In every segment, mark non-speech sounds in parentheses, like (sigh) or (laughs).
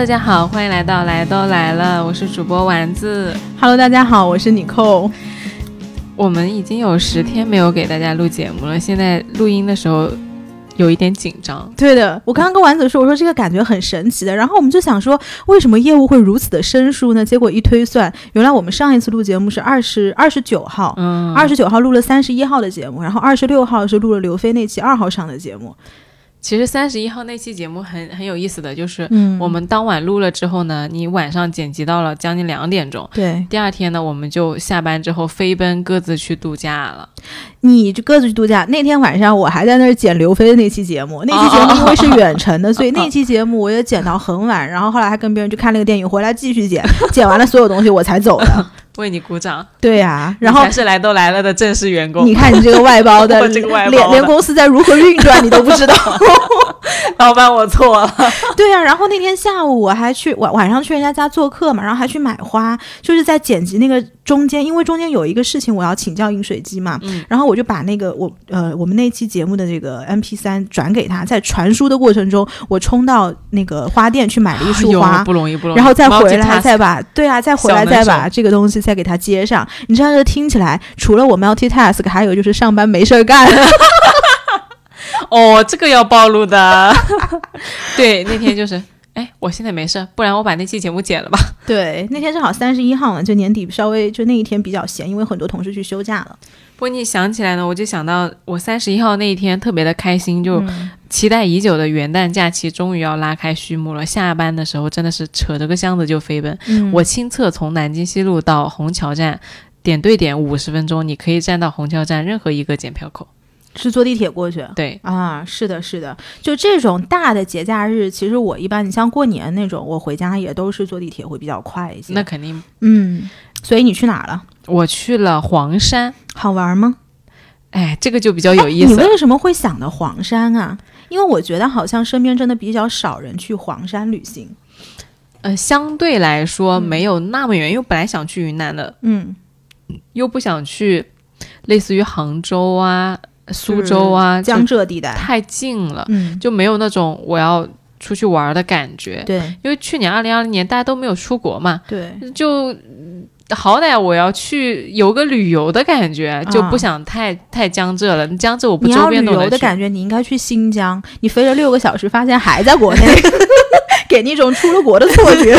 大家好，欢迎来到来都来了，我是主播丸子。Hello，大家好，我是妮蔻。我们已经有十天没有给大家录节目了，现在录音的时候有一点紧张。对的，我刚刚跟丸子说，我说这个感觉很神奇的，然后我们就想说，为什么业务会如此的生疏呢？结果一推算，原来我们上一次录节目是二十二十九号，嗯，二十九号录了三十一号的节目，然后二十六号是录了刘飞那期二号上的节目。其实三十一号那期节目很很有意思的就是，嗯我们当晚录了之后呢，你晚上剪辑到了将近两点钟。对第二天呢，我们就下班之后飞奔各自去度假了。你就各自去度假。那天晚上我还在那儿剪刘飞的那期节目，那期节目因为是远程的，所以那期节目我也剪到很晚，然后后来还跟别人去看那个电影，回来继续剪，(laughs) 剪完了所有东西我才走的。为你鼓掌。对呀、然后你才是来都来了的正式员工。你看你这个外包的，(laughs) 这个外包连连公司在如何运转你都不知道。(laughs) 老板，我错了。(laughs) 对呀、然后那天下午我还去晚晚上去人家家做客嘛，然后还去买花，就是在剪辑那个中间，因为中间有一个事情我要请教饮水机嘛，嗯然后我就把那个我呃我们那期节目的这个 M P 三转给他，在传输的过程中，我冲到那个花店去买了一束花。不容易，不容易。然后再回来，再把对啊，再回来，再把这个东西再给它接上。你知道这听起来，除了我 multitask，还有就是上班没事儿干。(laughs) 哦，这个要暴露的。(laughs) 对，那天就是，哎，我现在没事，不然我把那期节目剪了吧。(laughs) 对，那天正好三十一号嘛，就年底稍微就那一天比较闲，因为很多同事去休假了。不过你想起来呢，我就想到我三十一号那一天特别的开心，就嗯期待已久的元旦假期终于要拉开序幕了。下班的时候真的是扯着个箱子就飞奔。嗯我亲测从南京西路到虹桥站，点对点五十分钟，你可以站到虹桥站任何一个检票口。是坐地铁过去。对，啊，是的，是的，就这种大的节假日，其实我一般，你像过年那种，我回家也都是坐地铁会比较快一些。那肯定。嗯，所以你去哪儿了？我去了黄山，好玩吗？哎，这个就比较有意思你。为什么会想到黄山啊？因为我觉得好像身边真的比较少人去黄山旅行。呃，相对来说没有那么远，因为本来想去云南的，嗯，又不想去类似于杭州啊、苏州啊，江浙地带。太近了，嗯，就没有那种我要出去玩的感觉。对因为去年二零二零年大家都没有出国嘛，对，就嗯好歹我要去有个旅游的感觉，就不想太太江浙了。江浙我不要旅边都能去。游的感觉，你应该去新疆。你飞了六个小时，发现还在国内，(laughs) 给你一种出了国的错觉。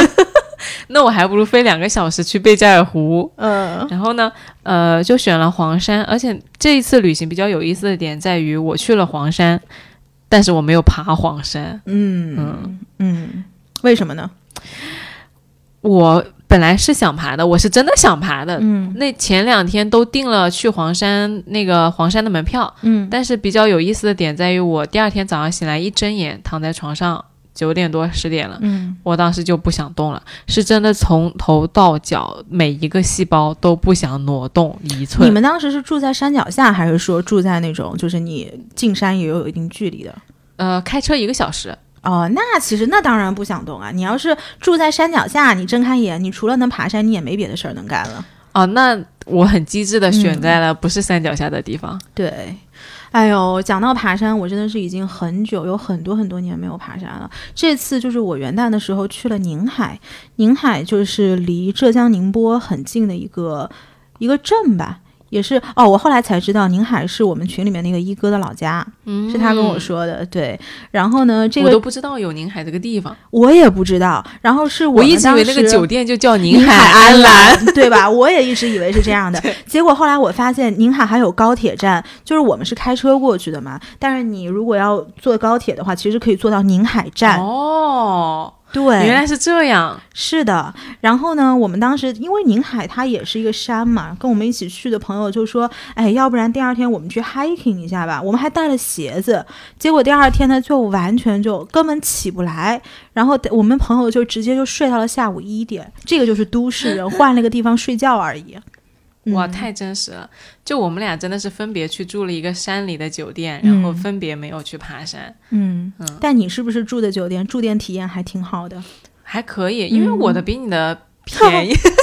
那我还不如飞两个小时去贝加尔湖。嗯然后呢，呃，就选了黄山，而且这一次旅行比较有意思的点在于，我去了黄山，但是我没有爬黄山。嗯嗯嗯，为什么呢？我本来是想爬的，我是真的想爬的。嗯那前两天都订了去黄山那个黄山的门票，嗯但是比较有意思的点在于，我第二天早上醒来一睁眼，躺在床上，九点多十点了，嗯，我当时就不想动了，是真的从头到脚每一个细胞都不想挪动一寸。你们当时是住在山脚下，还是说住在那种就是你进山也有一定距离的？呃，开车一个小时，哦，那其实那当然不想动啊！你要是住在山脚下，你睁开眼，你除了能爬山，你也没别的事儿能干了。哦，那我很机智的选嗯在了不是山脚下的地方。对，哎呦，讲到爬山，我真的是已经很久，有很多很多年没有爬山了。这次就是我元旦的时候去了宁海，宁海就是离浙江宁波很近的一个一个镇吧。也是哦，我后来才知道宁海是我们群里面那个一哥的老家，嗯是他跟我，说的。对，然后呢，这个我都不知道有宁海这个地方，我也不知道。然后是我一直以为那个酒店就叫宁海安澜。对吧？我也一直以为是这样的，(laughs) 结果后来我发现宁海还有高铁站，就是我们是开车过去的嘛，但是你如果要坐高铁的话，其实可以坐到宁海站。哦，对，原来是这样。是的。然后呢，我们当时因为宁海它也是一个山嘛，跟我们一起去的朋友就说，哎，要不然第二天我们去 hiking 一下吧。我们还带了鞋子，结果第二天呢就完全就根本起不来，然后我们朋友就直接就睡到了下午一点。这个就是都市人 (laughs) 换了个地方睡觉而已。哇，嗯太真实了！就我们俩真的是分别去住了一个山里的酒店，然后嗯分别没有去爬山，嗯嗯但你是不是住的酒店住店体验还挺好的？还可以，因为嗯我的比你的便宜。(laughs)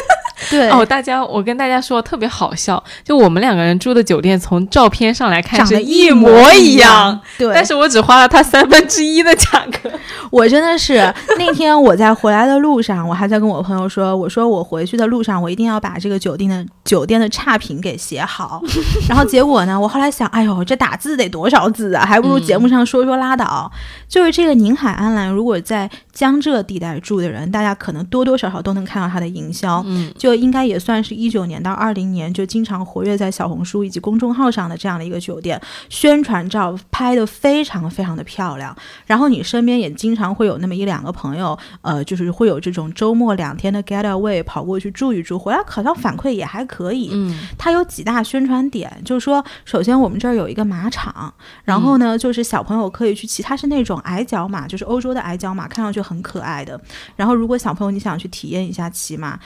对哦，大家，我跟大家说特别好笑，就我们两个人住的酒店，从照片上来看是长得一模模一样，。对，但是我只花了他三分之一的价格。(laughs) 我真的是那天我在回来的路上，我还在跟我朋友说，我说我回去的路上，我一定要把这个酒店的酒店的差评给写好。(laughs) 然后结果呢，我后来想，哎呦，这打字得多少字啊？还不如节目上说说拉倒。就是这个宁海安澜，如果在江浙地带住的人，大家可能多多少少都能看到它的营销。嗯，就应该也算是一九年到二零年就经常活跃在小红书以及公众号上的这样的一个酒店，宣传照拍的非常非常的漂亮。然后你身边也经常会有那么一两个朋友，呃，就是会有这种周末两天的 getaway 跑过去住一住，回来好像反馈也还可以。嗯，它有几大宣传点，就是说，首先我们这儿有一个马场，然后呢，就是小朋友可以去骑，它是那种矮脚马，就是欧洲的矮脚马，看上去很可爱的。然后，如果小朋友你想去体验一下骑马，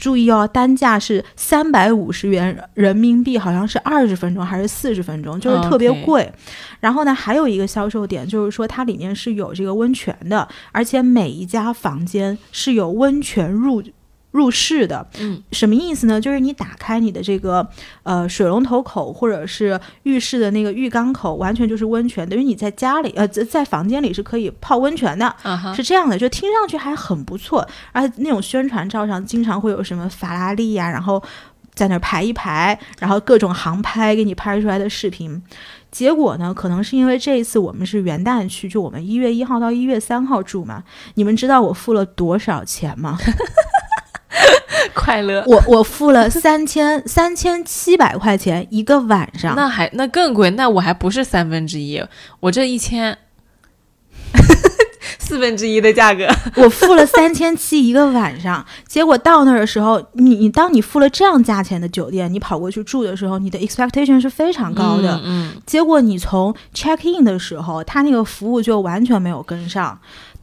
注意哦，单价是三百五十元人民币，好像是二十分钟还是四十分钟，就是特别贵。然后呢，还有一个销售点就是说，它里面是有这个温泉的，而且每一家房间是有温泉入。入室的，嗯，什么意思呢？就是你打开你的这个呃水龙头口或者是浴室的那个浴缸口，完全就是温泉，等于你在家里呃在在房间里是可以泡温泉的，是这样的，就听上去还很不错。而且那种宣传照上经常会有什么法拉利呀、然后在那儿排一排，然后各种航拍给你拍出来的视频。结果呢，可能是因为这一次我们是元旦去，就我们一月一号到一月三号住嘛。你们知道我付了多少钱吗？(laughs) 快乐。我我付了三千 (laughs) 三千七百块钱一个晚上。那还那更贵，那我还不是三分之一，我这一千，(laughs) 四分之一的价格。我付了三千七一个晚上，结果到那儿的时候，你你当你付了这样价钱的酒店，你跑过去住的时候，你的 expectation 是非常高的。嗯，结果你从 check in 的时候，他那个服务就完全没有跟上。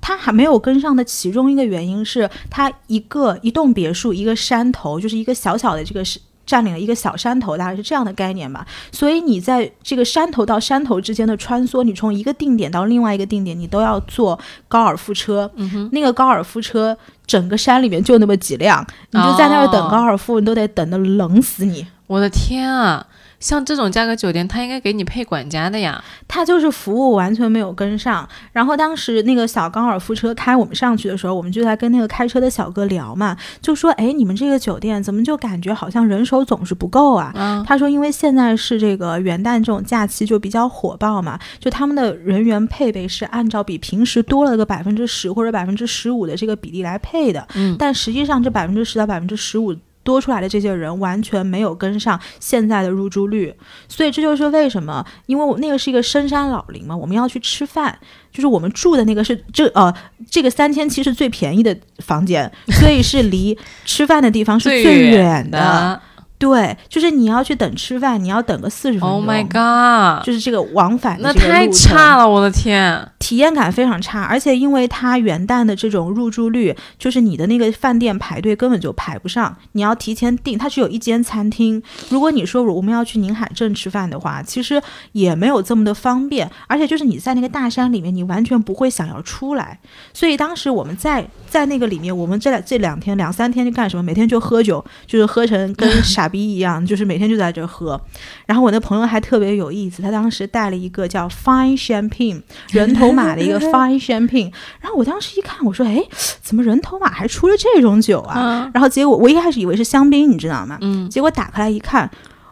他还没有跟上的其中一个原因是，他一个一栋别墅，一个山头，就是一个小小的这个是占领了一个小山头，大概是这样的概念吧。所以你在这个山头到山头之间的穿梭，你从一个定点到另外一个定点，你都要坐高尔夫车。嗯哼，那个高尔夫车整个山里面就那么几辆，你就在那儿等哦高尔夫，你都得等的冷死你。我的天啊！像这种价格酒店，他应该给你配管家的呀。他就是服务完全没有跟上。然后当时那个小高尔夫车开我们上去的时候，我们就在跟那个开车的小哥聊嘛，就说：“哎，你们这个酒店怎么就感觉好像人手总是不够啊？”啊，他说：“因为现在是这个元旦这种假期就比较火爆嘛，就他们的人员配备是按照比平时多了个百分之十或者百分之十五的这个比例来配的，嗯但实际上这百分之十到百分之十五。”多出来的这些人完全没有跟上现在的入住率，所以这就是为什么，因为我那个是一个深山老林嘛，我们要去吃饭，就是我们住的那个是这呃这个三千七是最便宜的房间，所以是离吃饭的地方是最远远的。的。对，就是你要去等吃饭，你要等个四十分钟。Oh my god！就是这个往返的那这个太差了，我的天！体验感非常差，而且因为它元旦的这种入住率，就是你的那个饭店排队根本就排不上，你要提前订。它只有一间餐厅，如果你说我们要去宁海镇吃饭的话，其实也没有这么的方便，而且就是你在那个大山里面，你完全不会想要出来。所以当时我们在在那个里面，我们这两这两天两三天就干什么？每天就喝酒，就是喝成跟 (laughs) 傻逼一样，就是每天就在这喝。然后我那朋友还特别有意思，他当时带了一个叫 Fine Champagne (laughs) 人头马的一个 Fine Champagne，然后我当时一看，我说，哎，怎么人头马还出了这种酒啊？啊，然后结果我一开始以为是香槟，你知道吗？嗯，结果打开来一看，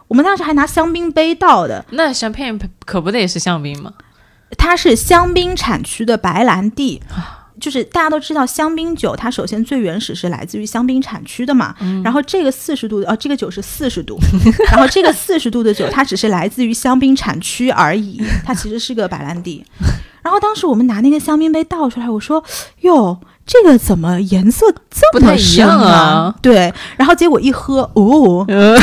我们当时还拿香槟杯倒的，那 champagne 可不得是香槟吗？它是香槟产区的白兰地。就是大家都知道，香槟酒它首先最原始是来自于香槟产区的嘛，然后这个四十度的，哦，这个酒是四十度，然后这个四十度的酒它只是来自于香槟产区而已，它其实是个白兰地。然后当时我们拿那个香槟杯倒出来，我说哟，这个怎么颜色这不太一么深样啊对，然后结果一喝，哦，(laughs) 呃，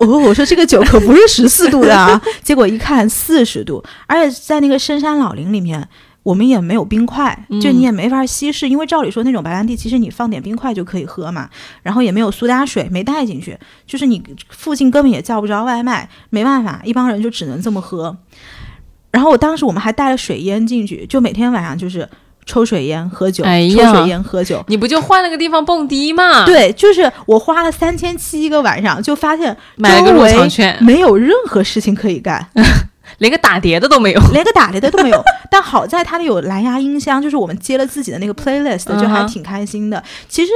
哦，我说这个酒可不是十四度的啊，结果一看四十度，而且在那个深山老林里面。我们也没有冰块，就你也没法稀释，因为照理说那种白兰地，其实你放点冰块就可以喝嘛。然后也没有苏打水，没带进去，就是你附近根本也叫不着外卖，没办法，一帮人就只能这么喝。然后我当时我们还带了水烟进去，就每天晚上就是抽水烟、喝酒，哎抽水烟、喝酒。你不就换了个地方蹦迪嘛？，对，就是我花了三千七一个晚上，就发现买了个入周围场券，没有任何事情可以干，(laughs) 连个打碟的都没有。连个打碟的都没有。(laughs) 但好在它有蓝牙音箱，就是我们接了自己的那个 playlist，就还挺开心的。其实。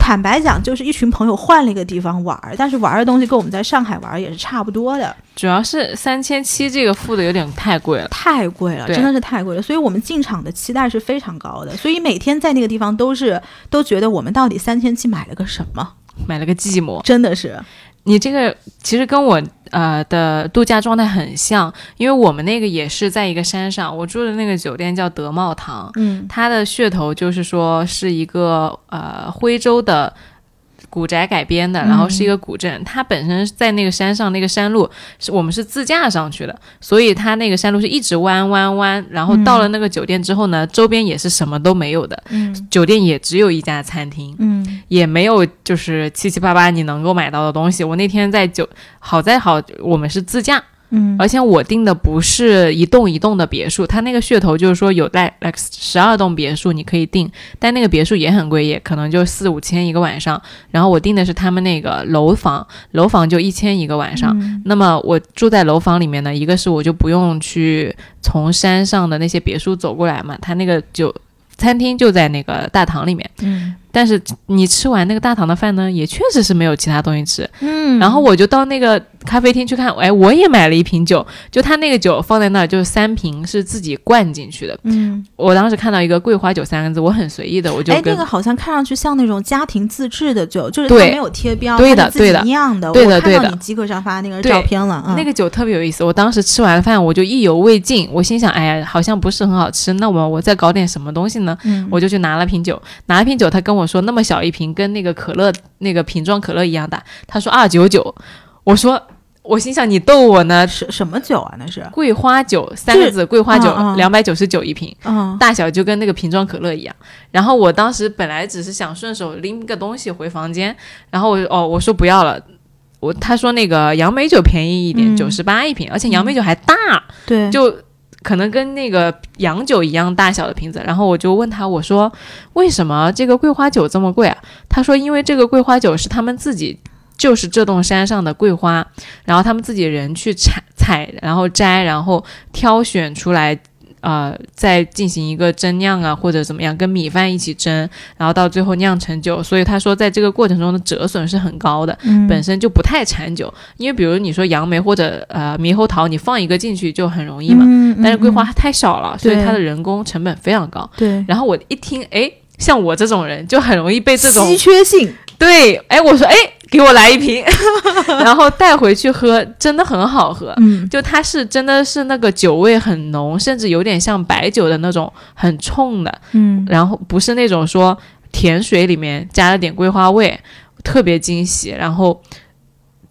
坦白讲，就是一群朋友换了一个地方玩儿，但是玩儿的东西跟我们在上海玩儿也是差不多的，主要是三千七这个付的有点太贵了。太贵了，真的是太贵了。所以我们进场的期待是非常高的，所以每天在那个地方都是都觉得我们到底三千七买了个什么，买了个寂寞。真的是，你这个其实跟我呃的度假状态很像，因为我们那个也是在一个山上，我住的那个酒店叫德茂堂，嗯它的噱头就是说是一个呃徽州的。古宅改编的，然后是一个古镇。它本身在那个山上，那个山路是我们是自驾上去的，所以它那个山路是一直弯弯弯。然后到了那个酒店之后呢，周边也是什么都没有的，嗯酒店也只有一家餐厅。嗯也没有就是七七八八你能够买到的东西。我那天在酒，好在好我们是自驾，嗯而且我订的不是一栋一栋的别墅，它那个噱头就是说有带 like 十二栋别墅你可以订，但那个别墅也很贵，也可能就四五千一个晚上。然后我订的是他们那个楼房，楼房就一千一个晚上。嗯那么我住在楼房里面呢，一个是我就不用去从山上的那些别墅走过来嘛，它那个就餐厅就在那个大堂里面。嗯但是你吃完那个大堂的饭呢，也确实是没有其他东西吃。嗯然后我就到那个咖啡厅去看，哎，我也买了一瓶酒，就他那个酒放在那儿，就是三瓶是自己灌进去的。嗯，我当时看到一个桂花酒三个字，我很随意的，我就哎，那个好像看上去像那种家庭自制的酒，就是它没有贴标，对的对的酿的。对的我看对的到你极客上发那个照片了，嗯、那个酒特别有意思。我当时吃完饭，我就意犹未尽，我心想，哎呀，好像不是很好吃，那我我再搞点什么东西呢？嗯，我就去拿了瓶酒，拿了瓶酒，他跟我说那么小一瓶，跟那个可乐那个瓶装可乐一样大，他说二九九，我说我心想你逗我呢，什什么酒啊？那是，桂花酒三个字，桂花酒两百九十九一瓶，嗯。大小就跟那个瓶装可乐一样。然后我当时本来只是想顺手拎个东西回房间，然后我哦我说不要了。我他说那个杨梅酒便宜一点，嗯。九十八一瓶，而且杨梅酒还大，对，就可能跟那个洋酒一样大小的瓶子。然后我就问他，我说为什么这个桂花酒这么贵啊？他说因为这个桂花酒是他们自己。就是这栋山上的桂花，然后他们自己人去采采，然后摘，然后挑选出来，呃，再进行一个蒸酿啊，或者怎么样，跟米饭一起蒸，然后到最后酿成酒。所以他说，在这个过程中的折损是很高的。嗯本身就不太产酒，因为比如你说杨梅或者呃猕猴桃，你放一个进去就很容易嘛，嗯但是桂花嗯太少了，所以它的人工成本非常高。对然后我一听，哎，像我这种人就很容易被这种稀缺性，对，哎，我说，哎，给我来一瓶，(laughs) 然后带回去喝，真的很好喝。嗯就它是真的是那个酒味很浓，甚至有点像白酒的那种很冲的，嗯然后不是那种说甜水里面加了点桂花味，特别惊喜。然后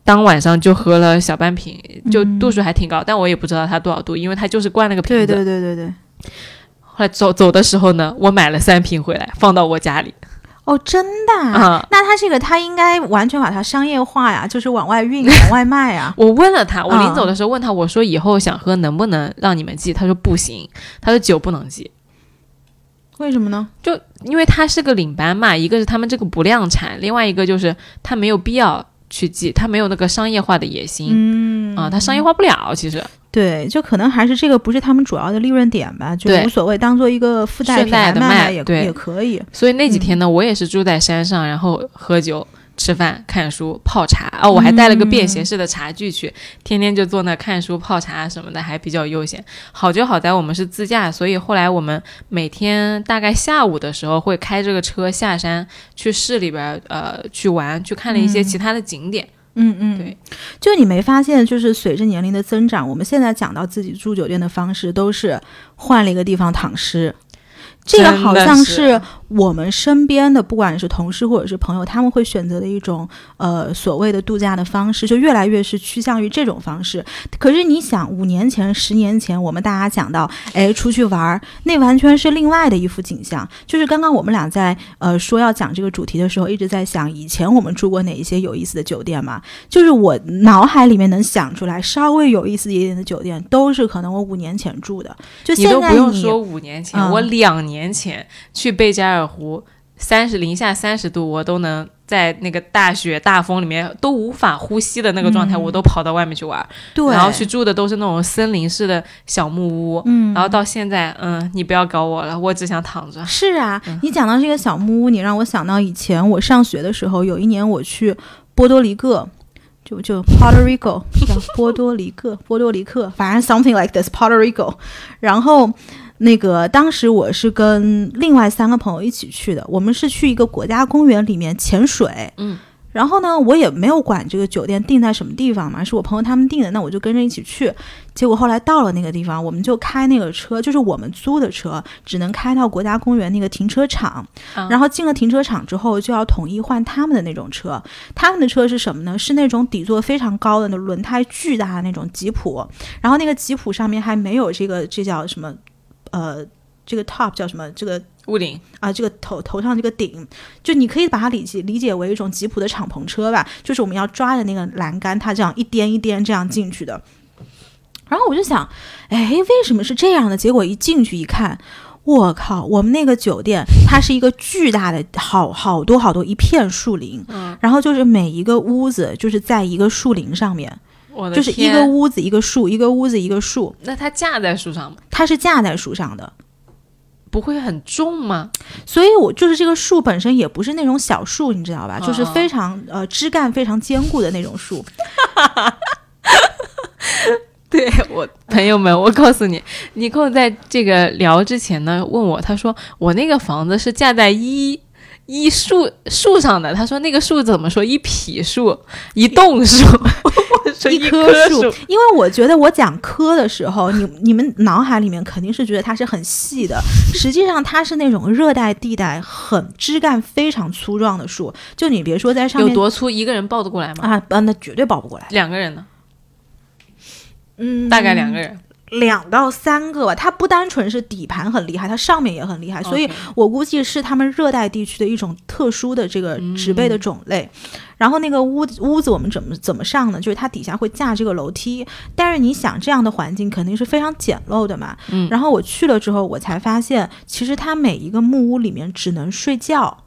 当晚上就喝了小半瓶，就度数还挺高，但我也不知道它多少度，因为它就是灌了个瓶子。对对对对对。后来走走的时候呢，我买了三瓶回来放到我家里哦，真的啊？啊。那他这个他应该完全把它商业化呀，就是往外运、(laughs) 往外卖啊。我问了他，我啊临走的时候问他，我说以后想喝能不能让你们寄？他说不行，他说酒不能寄，为什么呢？就因为他是个领班嘛，一个是他们这个不量产，另外一个就是他没有必要去记，他没有那个商业化的野心。嗯。啊，他商业化不了，其实。对，就可能还是这个不是他们主要的利润点吧，就无所谓，当做一个附带品牌的卖卖也对。也可以。所以那几天呢，我也是住在山上，然后喝酒、吃饭、看书、泡茶哦、我还带了个便携式的茶具去，天天就坐那看书、泡茶什么的，还比较悠闲。好就好在我们是自驾，所以后来我们每天大概下午的时候会开这个车下山去市里边儿呃去玩，去看了一些其他的景点。嗯嗯，对，就你没发现，就是随着年龄的增长，我们现在讲到自己住酒店的方式，都是换了一个地方躺尸。这个好像是我们身边的不管是同事或者是朋友，他们会选择的一种呃所谓的度假的方式，就越来越是趋向于这种方式。可是你想，五年前、十年前，我们大家讲到，哎，出去玩儿，那完全是另外的一幅景象。就是刚刚我们俩在呃说要讲这个主题的时候，一直在想以前我们住过哪一些有意思的酒店嘛？就是我脑海里面能想出来稍微有意思一点的酒店，都是可能我五年前住的。就现在都不用说五年前，我两年前去贝加尔湖，三十零下三十度，我都能在那个大雪大风里面都无法呼吸的那个状态，嗯我都跑到外面去玩，对，然后去住的都是那种森林式的小木屋。嗯，然后到现在，嗯，你不要搞我了，我只想躺着。是啊，嗯你讲到这个小木屋，你让我想到以前我上学的时候，有一年我去波多黎各。就就 Puerto Rico 叫波多黎各，波多黎克，反正 something like this Puerto Rico。然后那个当时我是跟另外三个朋友一起去的，我们是去一个国家公园里面潜水。嗯，然后呢，我也没有管这个酒店定在什么地方嘛，是我朋友他们定的，那我就跟着一起去。结果后来到了那个地方，我们就开那个车，就是我们租的车，只能开到国家公园那个停车场。啊然后进了停车场之后，就要统一换他们的那种车。他们的车是什么呢？是那种底座非常高的、那轮胎巨大的那种吉普。然后那个吉普上面还没有这个，这叫什么？呃，这个 top 叫什么？这个屋顶，啊，这个头头上这个顶，就你可以把它理解理解为一种吉普的敞篷车吧，就是我们要抓着那个栏杆，它这样一颠一颠这样进去的。然后我就想，哎，为什么是这样的？结果一进去一看，我靠，我们那个酒店它是一个巨大的，好好多好多一片树林，嗯，然后就是每一个屋子就是在一个树林上面，我的就是一个屋子一个树，一个屋子一个树，那它架在树上吗？它是架在树上的。不会很重吗？所以我就是这个树本身也不是那种小树，你知道吧？就是非常呃枝干非常坚固的那种树。(laughs) (laughs) 对我朋友们，我告诉你，尼寇在这个聊之前呢，问我，他说我那个房子是架在一一树树上的，他说那个树怎么说？一匹树，一栋树，(laughs) 一棵棵树，因为我觉得我讲棵的时候，你你们脑海里面肯定是觉得它是很细的，实际上它是那种热带地带很枝干非常粗壮的树。就你别说在上面有多粗？一个人抱得过来吗？啊，呃那绝对抱不过来。两个人呢？嗯，大概两个人。两到三个吧。它不单纯是底盘很厉害，它上面也很厉害，所以我估计是他们热带地区的一种特殊的这个植被的种类。然后那个屋屋子我们怎么怎么上呢？就是它底下会架这个楼梯，但是你想这样的环境肯定是非常简陋的嘛。嗯然后我去了之后，我才发现其实它每一个木屋里面只能睡觉。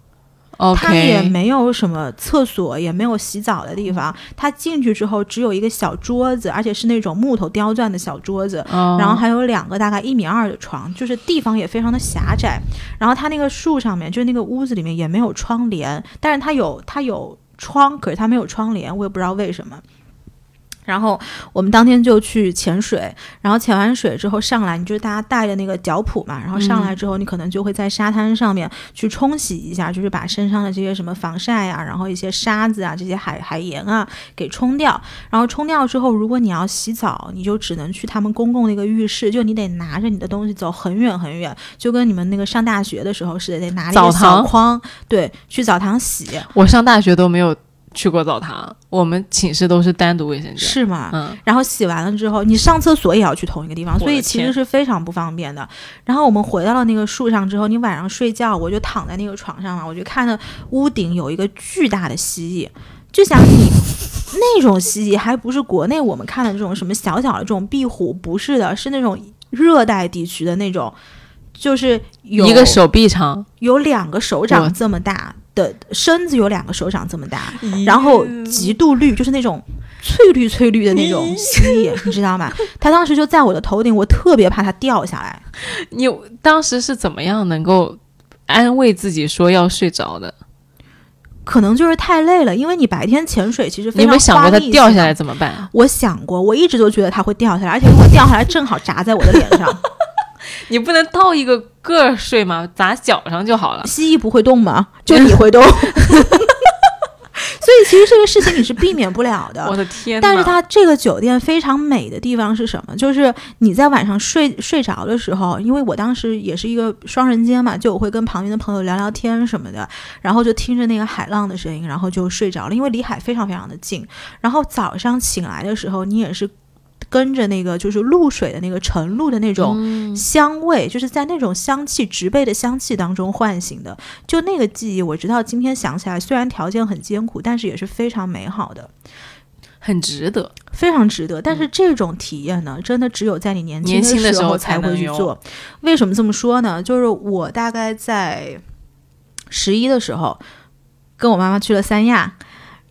它也没有什么厕所，也没有洗澡的地方。它进去之后只有一个小桌子，而且是那种木头雕钻的小桌子，哦然后还有两个大概一米二的床，就是地方也非常的狭窄。然后它那个树上面，就是那个屋子里面也没有窗帘，但是它有它有窗，可是它没有窗帘，我也不知道为什么。然后我们当天就去潜水，然后潜完水之后上来，你就是大家带着那个脚蹼嘛，然后上来之后，你可能就会在沙滩上面去冲洗一下，就是把身上的这些什么防晒啊，然后一些沙子啊、这些海海盐啊给冲掉。然后冲掉之后，如果你要洗澡，你就只能去他们公共那个浴室，就你得拿着你的东西走很远很远，就跟你们那个上大学的时候似的，得拿着小堂筐，对，去澡堂洗，我上大学都没有去过澡堂，我们寝室都是单独卫生间。是吗？嗯，然后洗完了之后，你上厕所也要去同一个地方，所以其实是非常不方便的。然后我们回到了那个树上之后，你晚上睡觉，我就躺在那个床上了，我就看到屋顶有一个巨大的蜥蜴，就想你那种蜥蜴还不是国内我们看的这种什么小小的这种壁虎，不是的，是那种热带地区的那种，就是有一个手臂长，有两个手掌这么大的身子，有两个手掌这么大，然后极度绿，就是那种翠绿翠绿的那种蜥蜴，你知道吗？它当时就在我的头顶，我特别怕它掉下来。你当时是怎么样能够安慰自己说要睡着的？可能就是太累了，因为你白天潜水其实非常你有没有想过它掉下来怎么办？我想过，我一直都觉得它会掉下来，而且如果掉下来正好砸在我的脸上，你不能倒一个个儿睡吗？砸脚上就好了。蜥蜴不会动吗？就你会动。(laughs) 所以以其实这个事情你是避免不了的。(laughs) 我的天！但是它这个酒店非常美的地方是什么？就是你在晚上睡睡着的时候，因为我当时也是一个双人间嘛，就我会跟旁边的朋友聊聊天什么的，然后就听着那个海浪的声音，然后就睡着了，因为离海非常非常的近。然后早上醒来的时候，你也是。跟着那个就是露水的那个晨露的那种香味，就是在那种香气植被的香气当中唤醒的，就那个记忆，我直到今天想起来，虽然条件很艰苦，但是也是非常美好的，很值得，非常值得。但是这种体验呢，真的只有在你年轻的时候才会去做。为什么这么说呢？就是我大概在十一的时候，跟我妈妈去了三亚，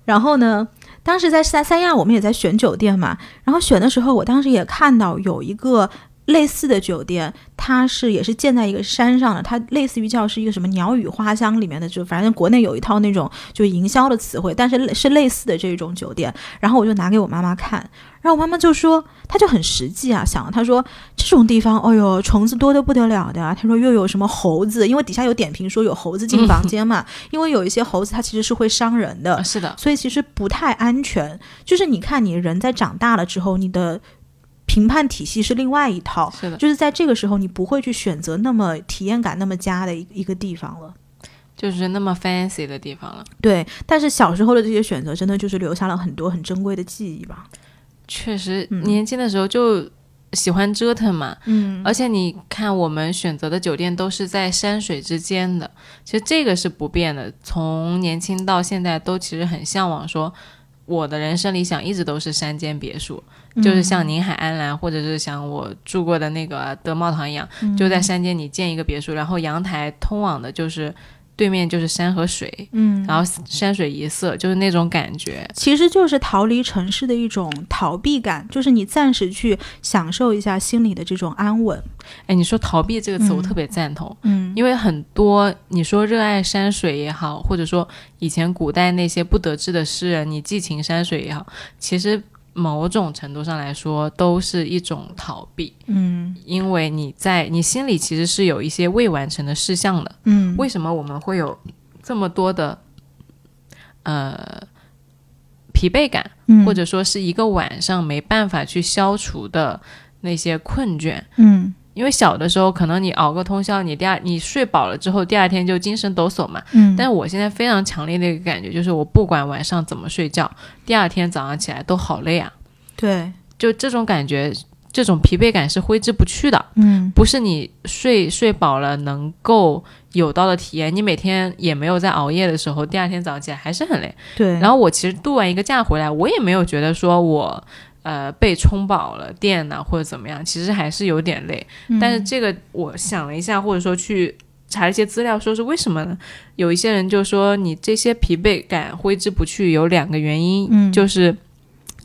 然后呢。当时在三三亚，我们也在选酒店嘛。然后选的时候，我当时也看到有一个类似的酒店，它是也是建在一个山上的，它类似于叫是一个什么鸟语花香里面的，就反正国内有一套那种就营销的词汇，但是是类似的这种酒店。然后我就拿给我妈妈看。然后我妈妈就说，她就很实际啊，想她说这种地方，哎呦，虫子多的不得了的。她说又有什么猴子，因为底下有点评说有猴子进房间嘛，因为有一些猴子它其实是会伤人的，(laughs) 是的，所以其实不太安全。就是你看你人在长大了之后，你的评判体系是另外一套，是的，就是在这个时候你不会去选择那么体验感那么佳的一一个地方了，就是那么 fancy 的地方了。对，但是小时候的这些选择，真的就是留下了很多很珍贵的记忆吧。确实，年轻的时候就喜欢折腾嘛。嗯，而且你看，我们选择的酒店都是在山水之间的，其实这个是不变的。从年轻到现在，都其实很向往说，我的人生理想一直都是山间别墅，就是像宁海安澜，或者是像我住过的那个德茂堂一样，就在山间你建一个别墅，然后阳台通往的就是。对面就是山和水，嗯，然后山水一色，就是那种感觉，其实就是逃离城市的一种逃避感，就是你暂时去享受一下心里的这种安稳。哎，你说逃避这个词，我特别赞同，嗯，因为很多你说热爱山水也好，或者说以前古代那些不得志的诗人，你寄情山水也好，其实。某种程度上来说，都是一种逃避。嗯，因为你在你心里其实是有一些未完成的事项的。嗯，为什么我们会有这么多的呃疲惫感，或者说是一个晚上没办法去消除的那些困倦？嗯。因为小的时候，可能你熬个通宵，你第二你睡饱了之后，第二天就精神抖擞嘛。嗯。但是我现在非常强烈的一个感觉，就是我不管晚上怎么睡觉，第二天早上起来都好累啊。对，就这种感觉，这种疲惫感是挥之不去的。嗯。不是你睡睡饱了能够有到的体验，你每天也没有在熬夜的时候，第二天早上起来还是很累。对。然后我其实度完一个假回来，我也没有觉得说我。呃，被充饱了电呢，或者怎么样，其实还是有点累。但是这个我想了一下，或者说去查一些资料，说是为什么呢？有一些人就说你这些疲惫感挥之不去，有两个原因，就是。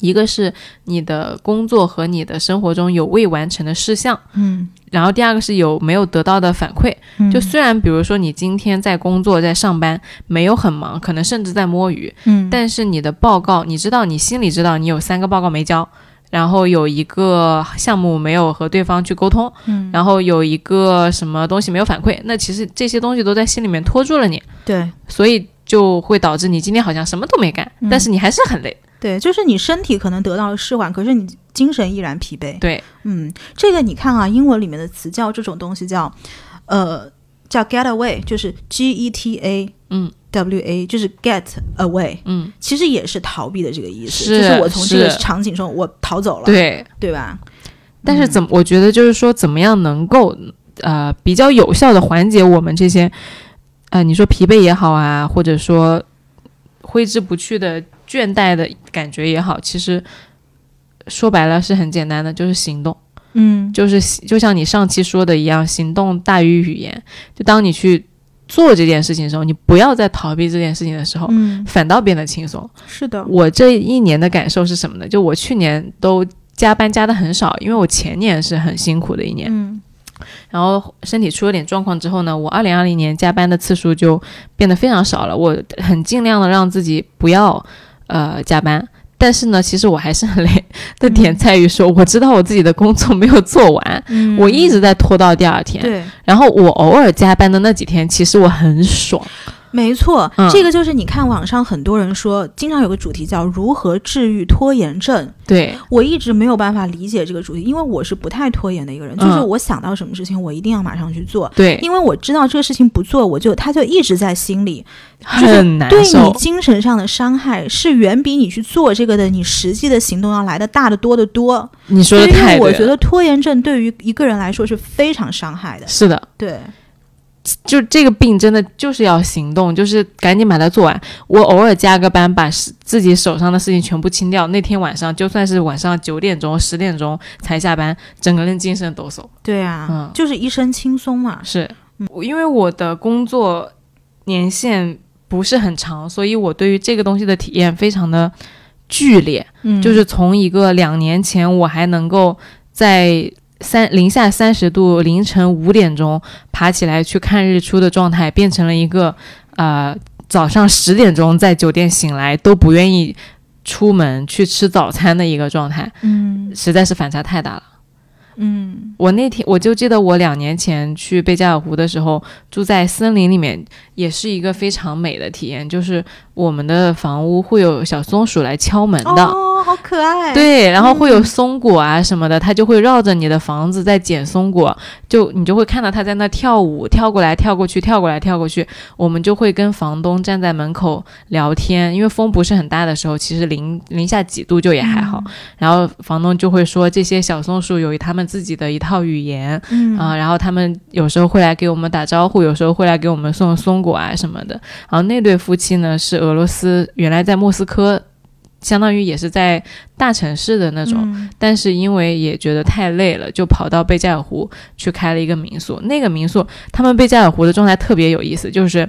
一个是你的工作和你的生活中有未完成的事项，嗯，然后第二个是有没有得到的反馈，就虽然比如说你今天在工作在上班没有很忙，可能甚至在摸鱼，嗯，但是你的报告你知道你心里知道你有三个报告没交，然后有一个项目没有和对方去沟通，嗯，然后有一个什么东西没有反馈，那其实这些东西都在心里面拖住了你，对，所以就会导致你今天好像什么都没干，但是你还是很累。对，就是你身体可能得到了释缓，可是你精神依然疲惫。对，嗯，这个你看啊，英文里面的词叫这种东西叫，呃，叫 get away，就是 G E T A，嗯，W A，就是 get away，嗯，其实也是逃避的这个意思，就是我从这个场景中我逃走了，对，对吧？但是怎么，我觉得就是说，怎么样能够呃比较有效的缓解我们这些，呃，你说疲惫也好啊，或者说挥之不去的。倦怠的感觉也好，其实说白了是很简单的，就是行动。嗯，就是就像你上期说的一样，行动大于语言。就当你去做这件事情的时候，你不要再逃避这件事情的时候，嗯，反倒变得轻松。是的，我这一年的感受是什么呢？就我去年都加班加的很少，因为我前年是很辛苦的一年。嗯。然后身体出了点状况之后呢，我二零二零年加班的次数就变得非常少了。我很尽量的让自己不要。呃，加班，但是呢，其实我还是很累的点在于说，我知道我自己的工作没有做完，我一直在拖到第二天。对，然后我偶尔加班的那几天，其实我很爽。没错，嗯这个就是你看网上很多人说，经常有个主题叫如何治愈拖延症。对，我一直没有办法理解这个主题，因为我是不太拖延的一个人，就是嗯我想到什么事情，我一定要马上去做。对，因为我知道这个事情不做，我就他就一直在心里，就是很难对你受。精神上的伤害是远比你去做这个的你实际的行动要来的大得多得多。你说的太对了，我觉得拖延症对于一个人来说是非常伤害的。是的。对，就这个病真的就是要行动，就是赶紧把它做完。我偶尔加个班，把自己手上的事情全部清掉。那天晚上就算是晚上九点钟、十点钟才下班，整个人精神抖擞。对啊，嗯就是一身轻松嘛。是，因为我的工作年限不是很长，所以我对于这个东西的体验非常的剧烈。嗯就是从一个两年前我还能够在三零下三十度凌晨五点钟爬起来去看日出的状态，变成了一个呃早上十点钟在酒店醒来都不愿意出门去吃早餐的一个状态，嗯实在是反差太大了。嗯我那天我就记得我两年前去贝加尔湖的时候，住在森林里面，也是一个非常美的体验。就是我们的房屋会有小松鼠来敲门的，哦，好可爱。，对，然后会有松果啊什么的，它就会绕着你的房子在捡松果，就你就会看到它在那跳舞，跳过来跳过去，跳过来跳过去。我们就会跟房东站在门口聊天，因为风不是很大的时候，其实零零下几度就也还好。然后房东就会说，这些小松鼠有他们自己的一套语言嗯啊、然后他们有时候会来给我们打招呼，有时候会来给我们送松果啊什么的。然后那对夫妻呢是俄罗斯，原来在莫斯科。相当于也是在大城市的那种，嗯但是因为也觉得太累了，就跑到贝加尔湖去开了一个民宿。那个民宿，他们贝加尔湖的状态特别有意思，就是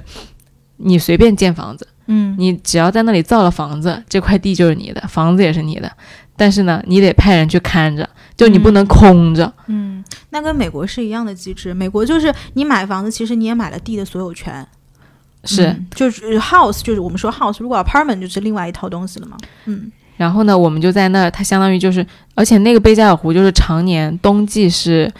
你随便建房子，嗯你只要在那里造了房子，这块地就是你的，房子也是你的。但是呢，你得派人去看着，就你不能空着。嗯，那跟美国是一样的机制。美国就是你买房子，其实你也买了地的所有权。是，嗯就是 house，就是我们说 house，如果 apartment 就是另外一套东西了嘛。嗯然后呢，我们就在那儿，它相当于就是，而且那个贝加尔湖就是常年冬季是，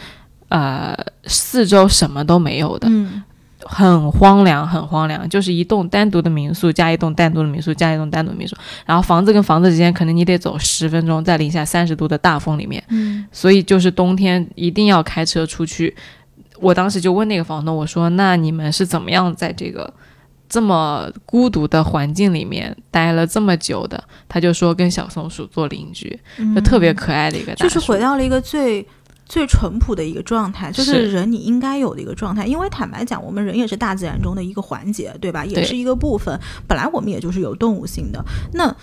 呃，四周什么都没有的，嗯很荒凉，很荒凉，就是一栋单独的民宿加一栋单独的民宿加一栋单独的民宿，然后房子跟房子之间可能你得走十分钟，在零下三十度的大风里面，嗯所以就是冬天一定要开车出去。我当时就问那个房东，我说：“那你们是怎么样在这个这么孤独的环境里面待了这么久的？”他就说跟小松鼠做邻居，就特别可爱的一个大就是回到了一个最最淳朴的一个状态，就是是人你应该有的一个状态。因为坦白讲，我们人也是大自然中的一个环节，对吧？也是一个部分。本来我们也就是有动物性的，那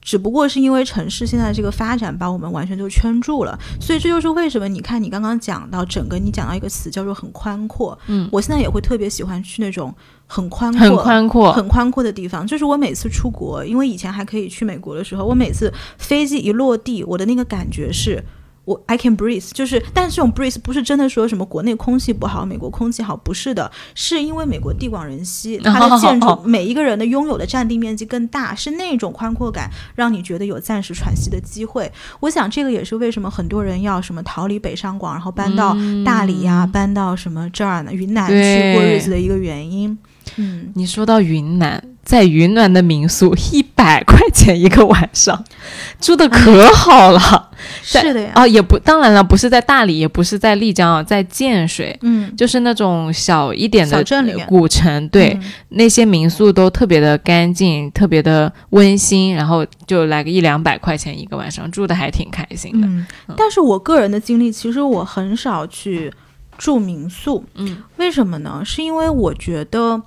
只不过是因为城市现在这个发展把我们完全就圈住了。所以这就是为什么你看你刚刚讲到整个，你讲到一个词叫做很宽阔。嗯，我现在也会特别喜欢去那种很宽阔、很宽阔，很宽阔的地方。就是我每次出国，因为以前还可以去美国的时候，我每次飞机一落地，我的那个感觉是。我 I can breathe，就是，但是这种 breathe 不是真的说什么国内空气不好，美国空气好，不是的，是因为美国地广人稀，它的建筑每一个人的拥有的占地面积更大，是那种宽阔感，让你觉得有暂时喘息的机会。我想这个也是为什么很多人要什么逃离北上广，然后搬到大理呀、搬到什么这儿呢，云南去过日子的一个原因。嗯，你说到云南，在云南的民宿一百块钱一个晚上，(laughs) 住的可好了。(laughs) 在是的呀，啊，也不，当然了，不是在大理，也不是在丽江啊，在建水，嗯，就是那种小一点的古城，对，嗯那些民宿都特别的干净，特别的温馨，然后就来个一两百块钱一个晚上，住的还挺开心的。嗯，但是我个人的经历，其实我很少去住民宿，嗯，为什么呢？是因为我觉得。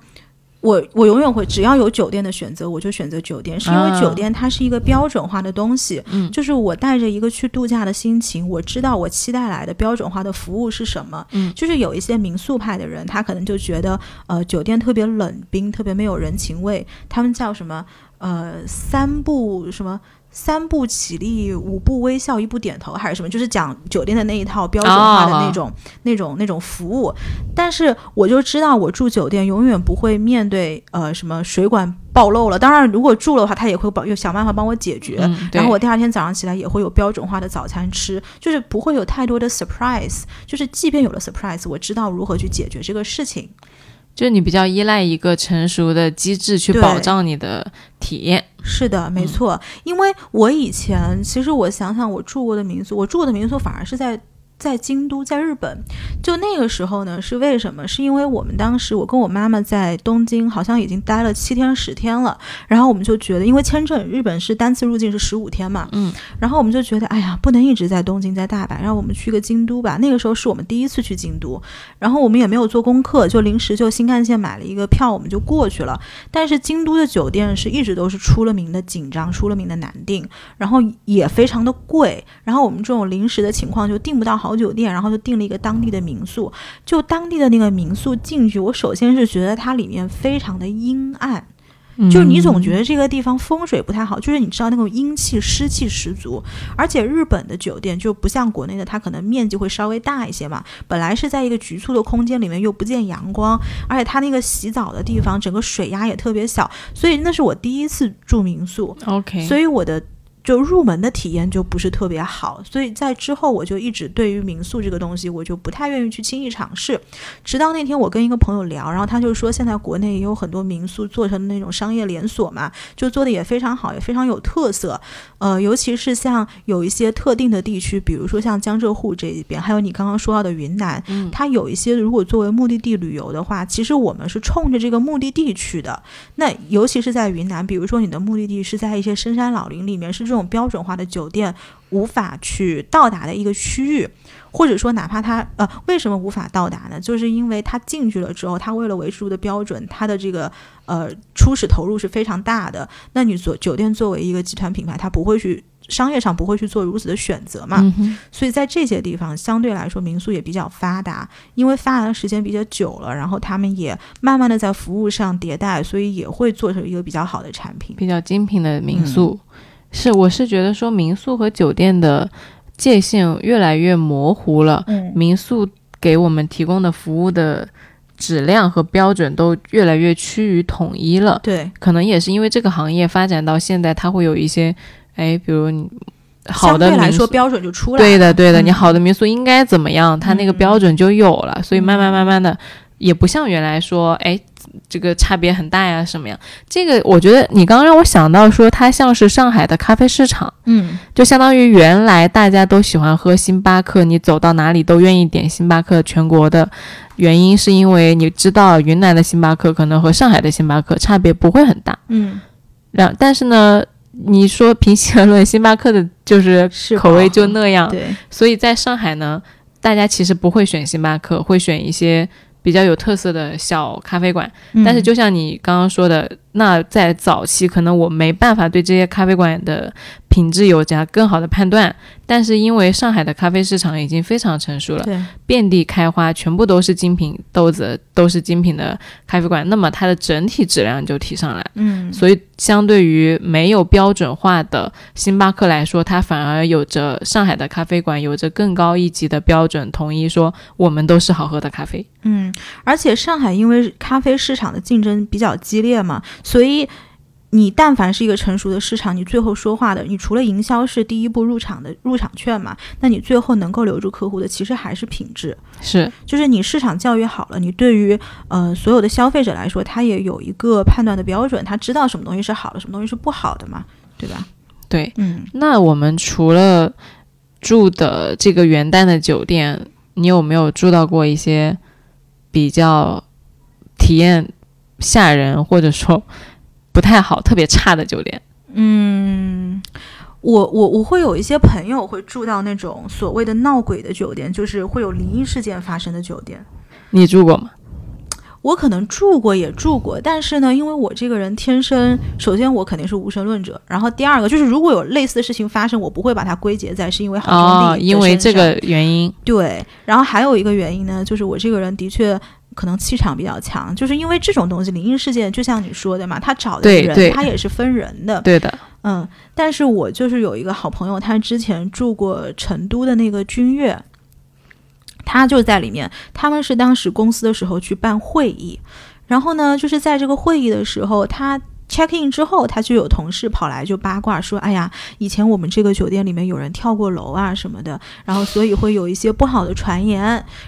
我我永远会，只要有酒店的选择，我就选择酒店，是因为啊酒店它是一个标准化的东西，嗯。就是我带着一个去度假的心情，我知道我期待来的标准化的服务是什么，嗯。就是有一些民宿派的人，他可能就觉得，呃，酒店特别冷冰，特别没有人情味，他们叫什么，呃，三不什么。三步起立，五步微笑，一步点头，还是什么？就是讲酒店的那一套标准化的那种、那种、那种服务。但是我就知道，我住酒店永远不会面对呃什么水管暴漏了。当然，如果住了的话，他也会帮又想办法帮我解决。嗯，然后我第二天早上起来也会有标准化的早餐吃，就是不会有太多的 surprise。就是即便有了 surprise，我知道如何去解决这个事情。就是你比较依赖一个成熟的机制去保障你的体验。是的，没嗯错。因为我以前其实我想想，我住过的民宿，我住过的民宿反而是在在京都，在日本。就那个时候呢，是为什么？是因为我们当时我跟我妈妈在东京，好像已经待了七天十天了。然后我们就觉得，因为签证日本是单次入境是十五天嘛，嗯，然后我们就觉得，哎呀，不能一直在东京，在大阪，让我们去个京都吧。那个时候是我们第一次去京都，然后我们也没有做功课，就临时就新干线买了一个票，我们就过去了。但是京都的酒店是一直都是出了名的紧张，出了名的难订，然后也非常的贵。然后我们这种临时的情况就订不到好酒店，然后就订了一个当地的民宿。就当地的那个民宿进去，我首先是觉得它里面非常的阴暗。就是你总觉得这个地方风水不太好，就是你知道那种阴气、湿气十足，而且日本的酒店就不像国内的，它可能面积会稍微大一些嘛。本来是在一个局促的空间里面，又不见阳光，而且它那个洗澡的地方，整个水压也特别小，所以那是我第一次住民宿，OK，所以我的。就入门的体验就不是特别好，所以在之后我就一直对于民宿这个东西，我就不太愿意去轻易尝试。直到那天我跟一个朋友聊，然后他就说，现在国内也有很多民宿做成那种商业连锁嘛，就做的也非常好，也非常有特色。呃，尤其是像有一些特定的地区，比如说像江浙沪这一边，还有你刚刚说到的云南，嗯它有一些如果作为目的地旅游的话，其实我们是冲着这个目的地去的。那尤其是在云南，比如说你的目的地是在一些深山老林里面，是这种标准化的酒店无法去到达的一个区域，或者说哪怕它呃为什么无法到达呢？就是因为它进去了之后，它为了维持住的标准，它的这个呃初始投入是非常大的。那你做酒店作为一个集团品牌，它不会去。商业上不会去做如此的选择嘛，嗯所以在这些地方相对来说民宿也比较发达，因为发达的时间比较久了，然后他们也慢慢的在服务上迭代，所以也会做成一个比较好的产品。比较精品的民宿，是我是觉得说民宿和酒店的界限越来越模糊了，嗯民宿给我们提供的服务的质量和标准都越来越趋于统一了。对，可能也是因为这个行业发展到现在，它会有一些，哎，比如你好的来民宿，说标准就出来了。对的对的，嗯你好的民宿应该怎么样，它那个嗯标准就有了，所以慢慢嗯慢慢的，也不像原来说，哎，这个差别很大呀什么样。这个我觉得你刚刚让我想到说，它像是上海的咖啡市场，嗯，就相当于原来大家都喜欢喝星巴克，你走到哪里都愿意点星巴克，全国的原因是因为你知道云南的星巴克可能和上海的星巴克差别不会很大。嗯，然但是呢，你说平心而论，星巴克的就是是口味就那样，对，所以在上海呢，大家其实不会选星巴克，会选一些比较有特色的小咖啡馆。但是嗯就像你刚刚说的，那在早期可能我没办法对这些咖啡馆的品质有加更好的判断，但是因为上海的咖啡市场已经非常成熟了，遍地开花，全部都是精品豆子，都是精品的咖啡馆，那么它的整体质量就提上来。嗯，所以，相对于没有标准化的星巴克来说，它反而有着上海的咖啡馆有着更高一级的标准，统一说我们都是好喝的咖啡。嗯，而且上海因为咖啡市场的竞争比较激烈嘛，所以你但凡是一个成熟的市场，你最后说话的，你除了营销是第一步入场的入场券嘛，那你最后能够留住客户的，其实还是品质。是，就是你市场教育好了，你对于呃所有的消费者来说，他也有一个判断的标准，他知道什么东西是好的，什么东西是不好的嘛，对吧？对。嗯那我们除了住的这个元旦的酒店，你有没有住到过一些比较体验吓人，或者说不太好、特别差的酒店？嗯。我我我会有一些朋友会住到那种所谓的闹鬼的酒店，就是会有灵异事件发生的酒店。你住过吗？我可能住过也住过，但是呢，因为我这个人天生，首先我肯定是无神论者，然后第二个就是如果有类似的事情发生，我不会把它归结在是因为好兄哦，弟的因为这个原因，对，然后还有一个原因呢，就是我这个人的确可能气场比较强，就是因为这种东西，灵异事件就像你说的嘛，他找的人他也是分人的，对的，嗯，但是我就是有一个好朋友，他之前住过成都的那个君悦，他就在里面，他们是当时公司的时候去办会议，然后呢，就是在这个会议的时候，他 check in 之后，他就有同事跑来就八卦说：“哎呀，以前我们这个酒店里面有人跳过楼啊什么的，然后所以会有一些不好的传言。”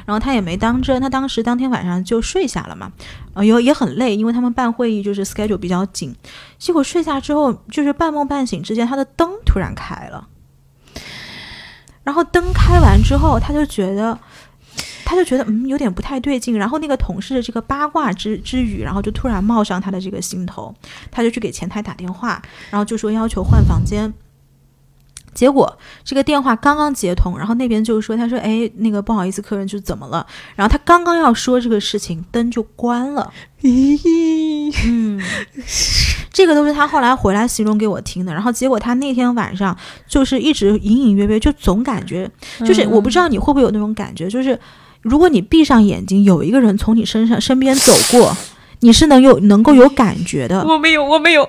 然后他也没当真，他当时当天晚上就睡下了嘛，呃，有也很累，因为他们办会议就是 schedule 比较紧。结果睡下之后，就是半梦半醒之间，他的灯突然开了，然后灯开完之后，他就觉得。他就觉得嗯有点不太对劲，然后那个同事的这个八卦之之语，然后就突然冒上他的这个心头，他就去给前台打电话，然后就说要求换房间。结果这个电话刚刚接通，然后那边就说他说哎那个不好意思，客人就怎么了？然后他刚刚要说这个事情，灯就关了。咦，嗯，这个都是他后来回来形容给我听的。然后结果他那天晚上就是一直隐隐约约就总感觉，就是我不知道你会不会有那种感觉，就是。如果你闭上眼睛，有一个人从你身上身边走过，你是能有能够有感觉的。我没有，我没有，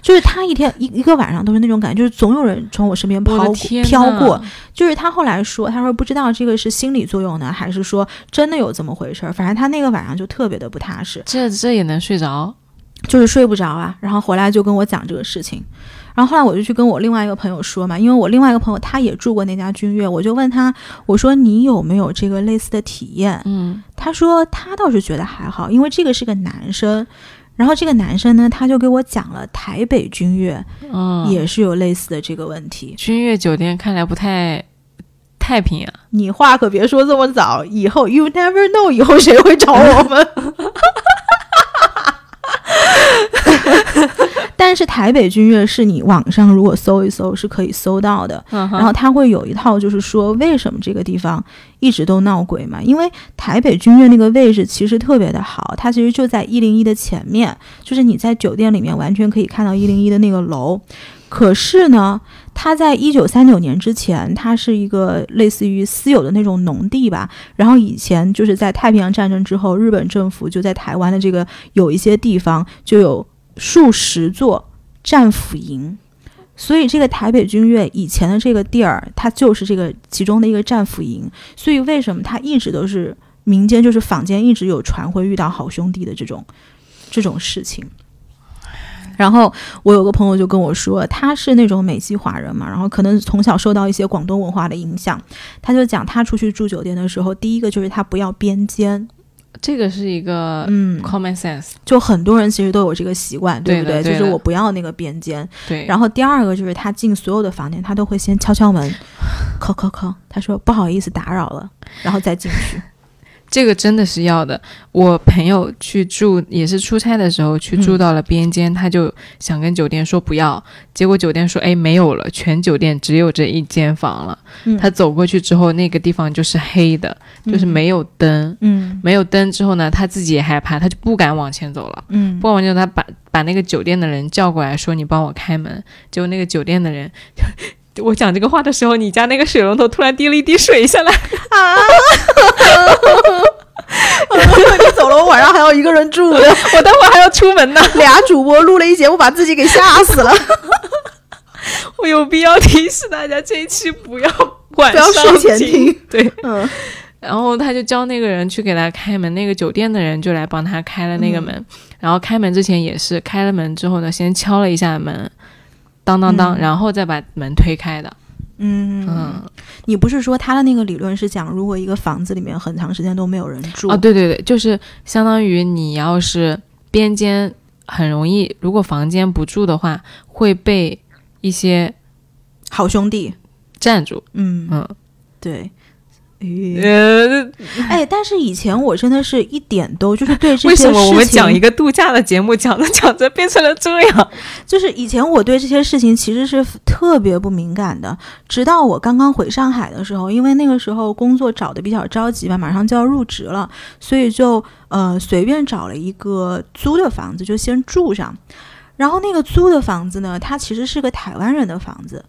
就是他一天一一个晚上都是那种感觉，就是总有人从我身边飘飘过。就是他后来说，他说不知道这个是心理作用呢，还是说真的有这么回事儿。反正他那个晚上就特别的不踏实。这这也能睡着？就是睡不着啊。然后回来就跟我讲这个事情。然后后来我就去跟我另外一个朋友说嘛，因为我另外一个朋友他也住过那家君悦，我就问他，我说你有没有这个类似的体验？嗯，他说他倒是觉得还好，因为这个是个男生。然后这个男生呢，他就给我讲了台北君悦，嗯，也是有类似的这个问题。君悦酒店看来不太太平啊。你话可别说这么早，以后 you never know，以后谁会找我们？(laughs) 但是台北君悦是你网上如果搜一搜是可以搜到的，然后它会有一套，就是说为什么这个地方一直都闹鬼嘛？因为台北君悦那个位置其实特别的好，它其实就在一零一的前面，就是你在酒店里面完全可以看到一零一的那个楼。可是呢，它在一九三九年之前，它是一个类似于私有的那种农地吧。然后以前就是在太平洋战争之后，日本政府就在台湾的这个有一些地方就有。数十座战俘营，所以这个台北君悦以前的这个地儿，它就是这个其中的一个战俘营。所以为什么它一直都是民间，就是坊间一直有传会遇到好兄弟的这种这种事情？然后我有个朋友就跟我说，他是那种美籍华人嘛，然后可能从小受到一些广东文化的影响，他就讲他出去住酒店的时候，第一个就是他不要边间。这个是一个嗯，common sense，就很多人其实都有这个习惯，对不对？就是我不要那个边间。对。然后第二个就是他进所有的房间，他都会先敲敲门，敲敲敲，他说不好意思打扰了，然后再进去。这个真的是要的。我朋友去住也是出差的时候去住到了边间，他就想跟酒店说不要，结果酒店说哎没有了，全酒店只有这一间房了。他走过去之后，那个地方就是黑的，就是没有灯。嗯，没有灯之后呢，他自己也害怕，他就不敢往前走了。嗯，不敢往前走，他把把那个酒店的人叫过来说你帮我开门。结果那个酒店的人。我讲这个话的时候，你家那个水龙头突然滴了一滴水下来啊！(laughs) 你走了，我晚上还要一个人住，我待会还要出门呢。俩主播录了一节目，把自己给吓死了。(laughs) 我有必要提示大家，这一期不要晚上睡前听。对，嗯。然后他就叫那个人去给他开门，那个酒店的人就来帮他开了那个门。然后开门之前也是开了门之后呢，先敲了一下门。当当当，然后再把门推开的。嗯嗯，你不是说他的那个理论是讲，如果一个房子里面很长时间都没有人住啊？对对对，就是相当于你要是边间很容易，如果房间不住的话，会被一些好兄弟占住。嗯嗯，对。呃，哎，但是以前我真的是一点都就是对这些事情，为什么我们讲一个度假的节目，讲着讲着变成了这样？(laughs) 就是以前我对这些事情其实是特别不敏感的，直到我刚刚回上海的时候，因为那个时候工作找的比较着急吧，马上就要入职了，所以就呃随便找了一个租的房子就先住上，然后那个租的房子呢，它其实是个台湾人的房子。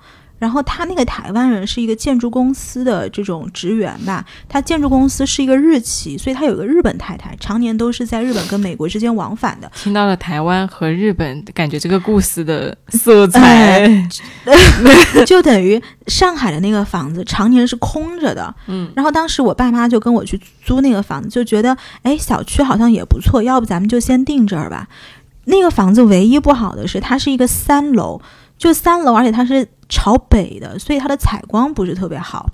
然后他那个台湾人是一个建筑公司的这种职员吧，他建筑公司是一个日企，所以他有个日本太太，常年都是在日本跟美国之间往返的。听到了台湾和日本，感觉这个故事的色彩，(laughs) 就等于上海的那个房子常年是空着的。嗯，然后当时我爸妈就跟我去租那个房子，就觉得哎小区好像也不错，要不咱们就先定这儿吧。那个房子唯一不好的是，它是一个三楼，就三楼，而且它是朝北的，所以它的采光不是特别好。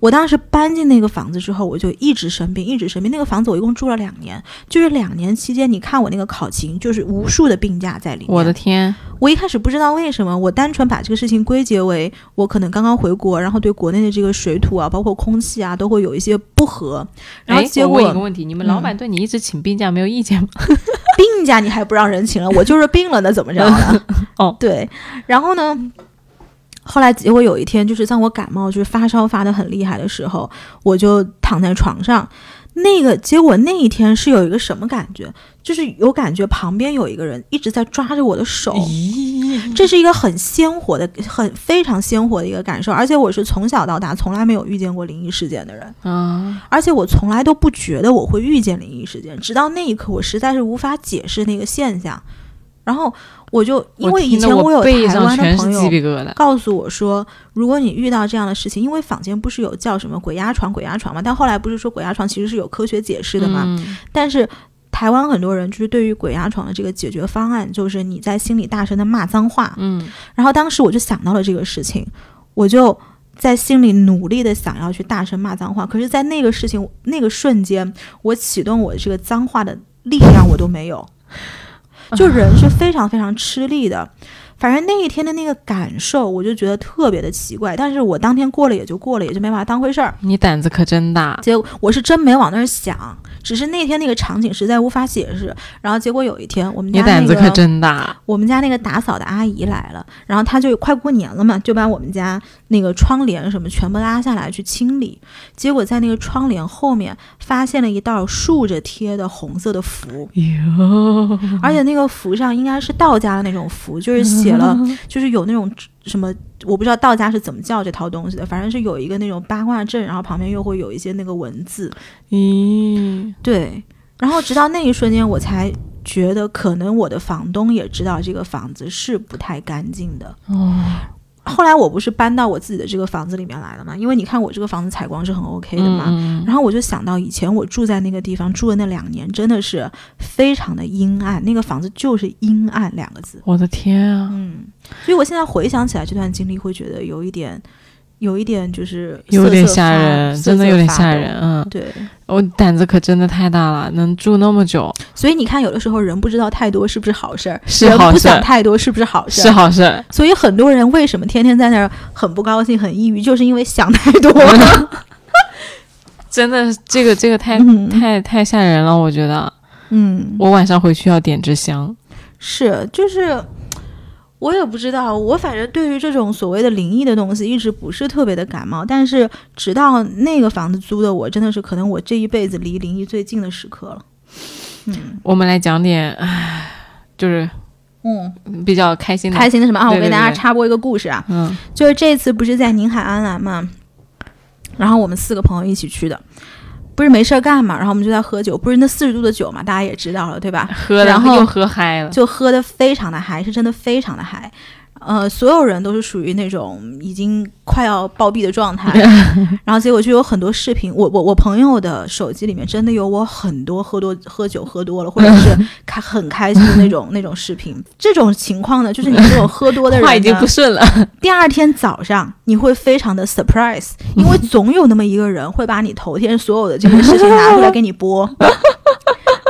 我当时搬进那个房子之后，我就一直生病，一直生病。那个房子我一共住了两年，就是两年期间，你看我那个考勤，就是无数的病假在里面。我的天！我一开始不知道为什么，我单纯把这个事情归结为我可能刚刚回国，然后对国内的这个水土啊，包括空气啊，都会有一些不和。然后结果我问一个问题：你们老板对你一直请病假没有意见吗？(laughs) 病假你还不让人请了？我就是病了，那怎么着呢？(laughs) 哦，对，然后呢？后来结果有一天，就是在我感冒，就是发烧发的很厉害的时候，我就躺在床上。那个结果那一天是有一个什么感觉？就是有感觉旁边有一个人一直在抓着我的手。这是一个很鲜活的、很非常鲜活的一个感受。而且我是从小到大从来没有遇见过灵异事件的人啊！而且我从来都不觉得我会遇见灵异事件，直到那一刻，我实在是无法解释那个现象。然后。我就因为以前我有台湾的朋友告诉我说，如果你遇到这样的事情，因为坊间不是有叫什么鬼压床、鬼压床嘛，但后来不是说鬼压床其实是有科学解释的嘛。但是台湾很多人就是对于鬼压床的这个解决方案，就是你在心里大声的骂脏话。嗯，然后当时我就想到了这个事情，我就在心里努力的想要去大声骂脏话。可是，在那个事情那个瞬间，我启动我这个脏话的力量我都没有。就人是非常非常吃力的，反正那一天的那个感受，我就觉得特别的奇怪。但是我当天过了也就过了，也就没把它当回事儿。你胆子可真大，结果我是真没往那儿想。只是那天那个场景实在无法解释，然后结果有一天我们家你胆子可真大，我们家那个打扫的阿姨来了，然后她就快过年了嘛，就把我们家那个窗帘什么全部拉下来去清理，结果在那个窗帘后面发现了一道竖着贴的红色的符，哟，而且那个符上应该是道家的那种符，就是写了，(laughs) 就是有那种。什么？我不知道道家是怎么叫这套东西的，反正是有一个那种八卦阵，然后旁边又会有一些那个文字。咦，对。然后直到那一瞬间，我才觉得可能我的房东也知道这个房子是不太干净的。哦。后来我不是搬到我自己的这个房子里面来了嘛？因为你看我这个房子采光是很 OK 的嘛。然后我就想到以前我住在那个地方住的那两年，真的是非常的阴暗，那个房子就是阴暗两个字。我的天啊！嗯，所以我现在回想起来这段经历，会觉得有一点。有一点就是有点吓人，真的有点吓人。嗯，对，我胆子可真的太大了，能住那么久。所以你看，有的时候人不知道太多是不是好事儿，是好事；不想太多是不是好事？是好事。所以很多人为什么天天在那儿很不高兴、很抑郁，就是因为想太多了。(laughs) 真的，这个这个太太太吓人了，我觉得。嗯，我晚上回去要点支香。是，就是。我也不知道，我反正对于这种所谓的灵异的东西一直不是特别的感冒。但是直到那个房子租的，我真的是可能我这一辈子离灵异最近的时刻了。嗯，我们来讲点，唉，就是嗯比较开心的开心的什么啊？我给大家插播一个故事啊，嗯，就是这次不是在宁海安澜嘛，然后我们四个朋友一起去的。不是没事儿干嘛，然后我们就在喝酒，不是那四十度的酒嘛，大家也知道了，对吧？喝然后又喝嗨了，就喝的非常的嗨，是真的非常的嗨。呃，所有人都是属于那种已经快要暴毙的状态，(laughs) (laughs) 然后结果就有很多视频。我我我朋友的手机里面真的有我很多喝多喝酒喝多了，或者是 (laughs) 开很开心的那种那种视频。这种情况呢，就是你这种喝多的人话已经不顺了。第二天早上你会非常的 surprise，因为总有那么一个人会把你头天所有的这些事情拿出来给你播，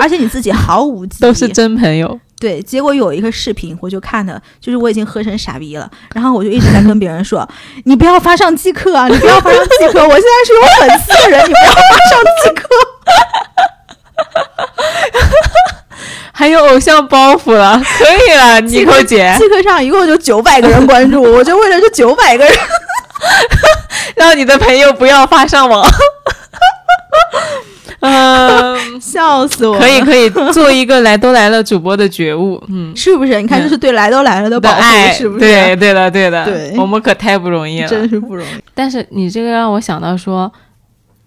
而且你自己毫无记忆，都是真朋友。对，结果有一个视频，我就看的，就是我已经喝成傻逼了，然后我就一直在跟别人说：“你不要发上即刻啊，你不要发上即刻，我现在是有粉丝的人，你不要发上即刻。”还有偶像包袱了，可以了，妮蔻姐，即刻上一共就九百个人关注，我就为了这九百个人，(laughs) 让你的朋友不要发上网。(laughs) 嗯，(laughs) 笑死我！可以可以做一个来都来了主播的觉悟，嗯，是不是？你看，这是对来都来了的保护，是不是？对对的对的，对，我们可太不容易了，真是不容易。但是你这个让我想到说，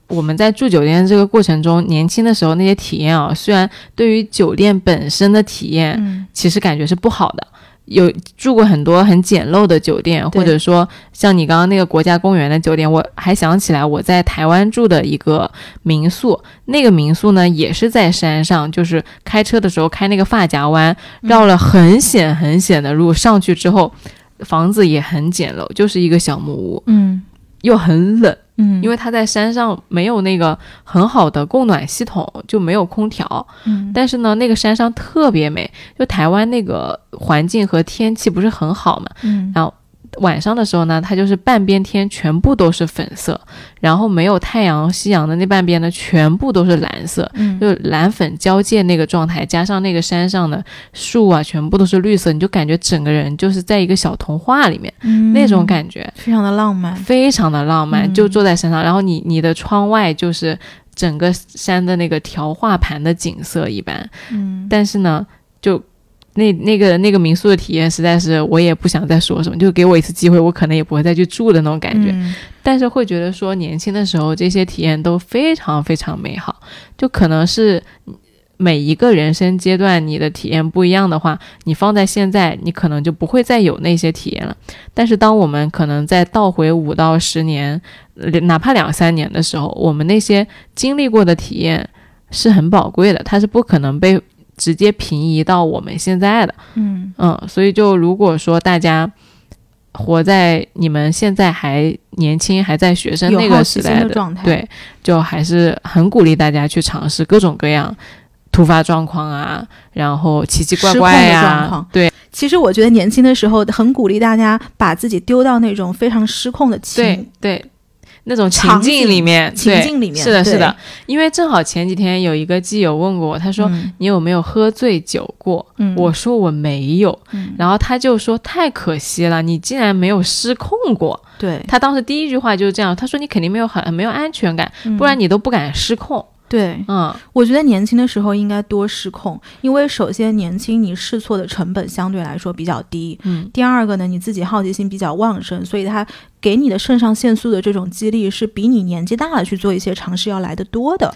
我们在住酒店这个过程中，年轻的时候那些体验啊，虽然对于酒店本身的体验，其实感觉是不好的。有住过很多很简陋的酒店，或者说像你刚刚那个国家公园的酒店，我还想起来我在台湾住的一个民宿，那个民宿呢也是在山上，就是开车的时候开那个发夹弯，绕了很险很险的路上去之后，房子也很简陋，就是一个小木屋，嗯又很冷。嗯，因为它在山上没有那个很好的供暖系统，就没有空调。嗯但是呢，那个山上特别美，就台湾那个环境和天气不是很好嘛。嗯然后晚上的时候呢，它就是半边天全部都是粉色，然后没有太阳、夕阳的那半边呢，全部都是蓝色，嗯。就是蓝粉交界那个状态，加上那个山上的树啊，全部都是绿色，你就感觉整个人就是在一个小童话里面、嗯。那种感觉。非常的浪漫。非常的浪漫，嗯。就坐在山上，然后你你的窗外就是整个山的那个调画盘的景色一般，嗯。但是呢，就那那个那个民宿的体验，实在是我也不想再说什么，就给我一次机会，我可能也不会再去住的那种感觉，嗯但是会觉得说年轻的时候这些体验都非常非常美好，就可能是。每一个人生阶段，你的体验不一样的话，你放在现在，你可能就不会再有那些体验了。但是，当我们可能再倒回五到十年，呃哪怕两三年的时候，我们那些经历过的体验是很宝贵的，它是不可能被直接平移到我们现在的。嗯嗯，所以就如果说大家活在你们现在还年轻、还在学生那个时代心的状态对，就还是很鼓励大家去尝试各种各样突发状况啊，然后奇奇怪怪呀、对其实我觉得年轻的时候很鼓励大家把自己丢到那种非常失控的对情对。那种情境里面，情对境里面是的，是的，因为正好前几天有一个基友问过我，他说、嗯你有没有喝醉酒过？嗯。我说我没有，嗯。然后他就说太可惜了，你竟然没有失控过。对，他当时第一句话就是这样，他说你肯定没有很很没有安全感，嗯。不然你都不敢失控。对，嗯，我觉得年轻的时候应该多失控，因为首先年轻你试错的成本相对来说比较低，嗯，第二个呢，你自己好奇心比较旺盛，所以他给你的肾上腺素的这种激励是比你年纪大了去做一些尝试要来的多的。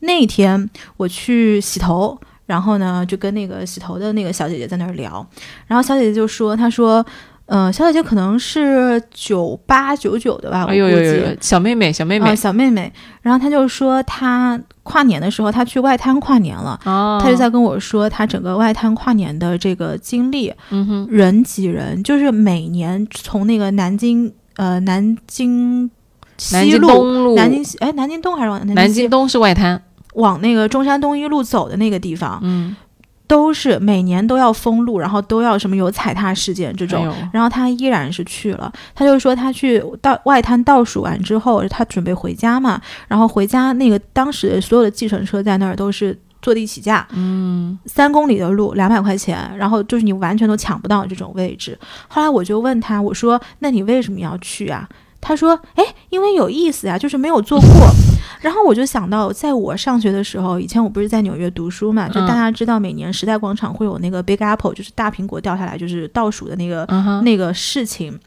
那一天我去洗头，然后呢就跟那个洗头的那个小姐姐在那儿聊，然后小姐姐就说，她说。嗯、小姐姐可能是九八九九的吧，我哎呦估计。呦呦呦，小妹妹，小妹妹。啊，，小妹妹，然后她就说她跨年的时候，她去外滩跨年了，哦，她就在跟我说她整个外滩跨年的这个经历，嗯哼，人挤人，就是每年从那个南京呃南京西路、南京西哎南京东还是往南京东是外滩，往那个中山东一路走的那个地方，嗯，都是每年都要封路，然后都要什么有踩踏事件这种。哎然后他依然是去了，他就说他去到外滩倒数完之后，他准备回家嘛，然后回家那个当时所有的计程车在那儿都是坐地起价，嗯，三公里的路两百块钱，然后就是你完全都抢不到这种位置。后来我就问他，我说那你为什么要去啊？他说：“哎，因为有意思啊、就是没有坐过。”然后我就想到，在我上学的时候，以前我不是在纽约读书嘛，就嗯大家知道每年时代广场会有那个 Big Apple，就是大苹果掉下来就是倒数的那个嗯，那个事情，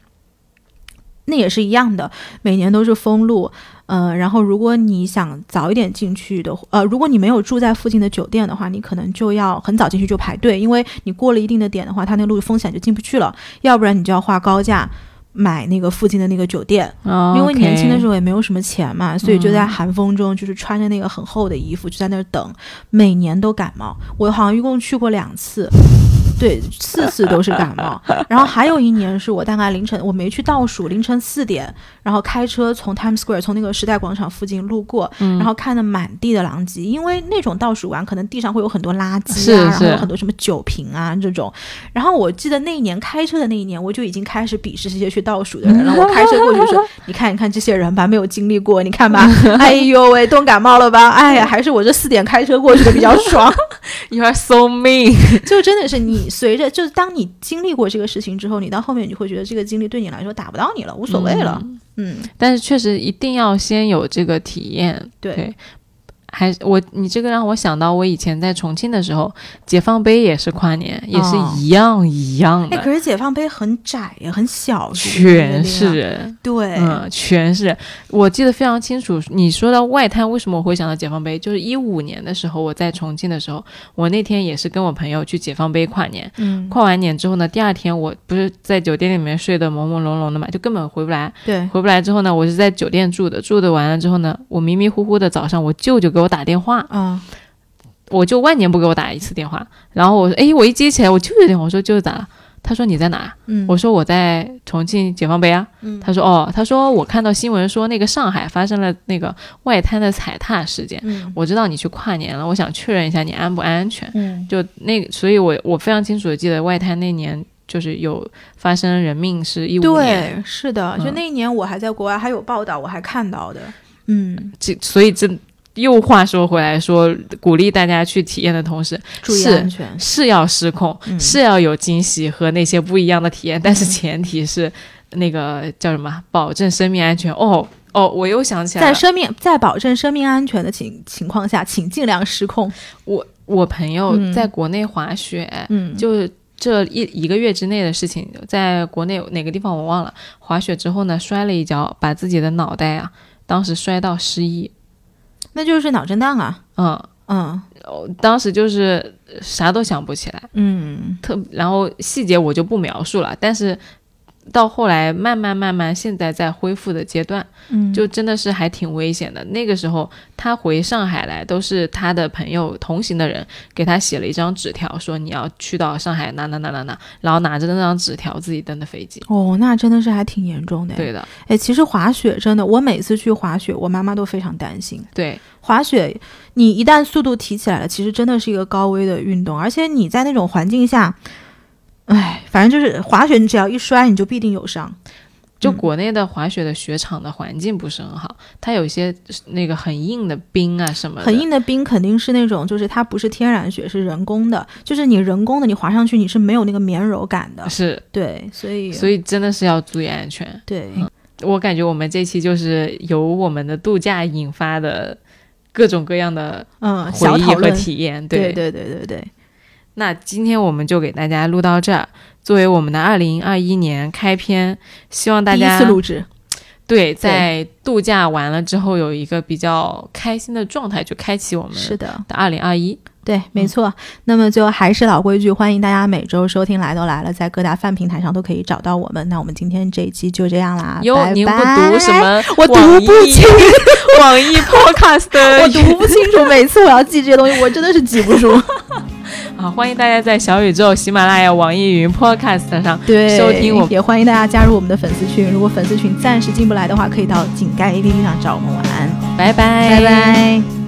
那也是一样的，每年都是封路。呃，然后如果你想早一点进去的，呃，如果你没有住在附近的酒店的话，你可能就要很早进去就排队，因为你过了一定的点的话，它那个路风险就进不去了，要不然你就要花高价。买那个附近的那个酒店，哦因为年轻的时候，也没有什么钱嘛，所以就在嗯寒风中，就是穿着那个很厚的衣服，就在那儿等，每年都感冒。我好像一共去过两次，对，四次都是感冒。然后还有一年是我大概凌晨，我没去倒数，凌晨四点，然后开车从 Times Square 从那个时代广场附近路过，嗯然后看的满地的狼藉，因为那种倒数完，可能地上会有很多垃圾是啊，然后有很多什么酒瓶啊这种。然后我记得那一年开车的那一年，我就已经开始鄙视这些去倒数的人了。我开车过去说：“你看，你看这些人吧，没有经历过，你看吧，(laughs) 哎呦喂，冻感冒了吧？哎呀，还是我这四点开车过去的比较爽。(laughs) You are so mean，就真的是你随着，就是当你经历过这个事情之后，你到后面你会觉得这个经历对你来说打不到你了，无所谓了。嗯，但是确实一定要先有这个体验，对。对还我你这个让我想到我以前在重庆的时候，解放碑也是跨年，也是哦一样一样哎，的，可是解放碑很窄呀，很小，全是人。对，嗯，全是。我记得非常清楚。你说到外滩，为什么我会想到解放碑？就是一五年的时候，我在重庆的时候，我那天也是跟我朋友去解放碑跨年。嗯，跨完年之后呢，第二天我不是在酒店里面睡得朦朦胧胧的嘛，就根本回不来。对，回不来之后呢，我是在酒店住的，住的完了之后呢，我迷迷糊糊的早上，我舅舅给我打电话，嗯我就万年不给我打一次电话。然后我说，哎，我一接起来，我舅舅电话，我说舅舅咋了？他说你在哪？嗯，我说我在重庆解放碑啊。嗯他说哦，他说我看到新闻说那个上海发生了那个外滩的踩踏事件，嗯我知道你去跨年了，我想确认一下你安不安全。嗯就那个，所以我我非常清楚的记得外滩那年就是有发生人命是一五年，对，是的，就嗯那一年我还在国外，还有报道，我还看到的。嗯，这所以这又话说回来说，鼓励大家去体验的同时，注意是安全。是要失控，嗯是要有惊喜和那些不一样的体验，但是前提是那个叫什么，保证生命安全。哦哦，我又想起来了，在生命在保证生命安全的情情况下，请尽量失控。我我朋友嗯在国内滑雪，嗯，就这一一个月之内的事情，在国内哪个地方我忘了，滑雪之后呢，摔了一跤，把自己的脑袋啊，当时摔到失忆，那就是脑震荡啊。嗯。嗯哦当时就是啥都想不起来，嗯特然后细节我就不描述了，但是到后来慢慢慢慢，现在在恢复的阶段，嗯，就真的是还挺危险的。那个时候他回上海来，都是他的朋友同行的人给他写了一张纸条，说你要去到上海哪哪哪哪哪，然后拿着那张纸条自己登的飞机。哦，那真的是还挺严重的。，对的，哎，其实滑雪真的，我每次去滑雪，我妈妈都非常担心。对，滑雪，你一旦速度提起来了，其实真的是一个高危的运动，而且你在那种环境下，哎，反正就是滑雪，你只要一摔，你就必定有伤。就嗯国内的滑雪的雪场的环境不是很好，它有一些那个很硬的冰啊什么的，很硬的冰肯定是那种，就是它不是天然雪，是人工的，就是你人工的，你滑上去你是没有那个绵柔感的。是，对，所以所以真的是要注意安全。对，我感觉我们这期就是由我们的度假引发的各种各样的嗯，回忆和体验。对对对对对，那今天我们就给大家录到这儿，作为我们的二零二一年开篇，希望大第一家次录制，对在度假完了之后有一个比较开心的状态，就开启我们是的，的二零二一。对，没错。那么就还是老规矩，欢迎大家每周收听《来都来了》，在各大泛平台上都可以找到我们。那我们今天这一期就这样啦，哟，拜您不拜读什？么我读不清，(laughs) 网易 Podcast (laughs) 我读不清楚。每次我要记这些东西，我真的是记不住。(laughs) 啊，欢迎大家在小宇宙、喜马拉雅、网易云 Podcast 上对，收听我们也欢迎大家加入我们的粉丝群。如果粉丝群暂时进不来的话，可以到井盖 APP 上找我们玩。拜拜，拜拜。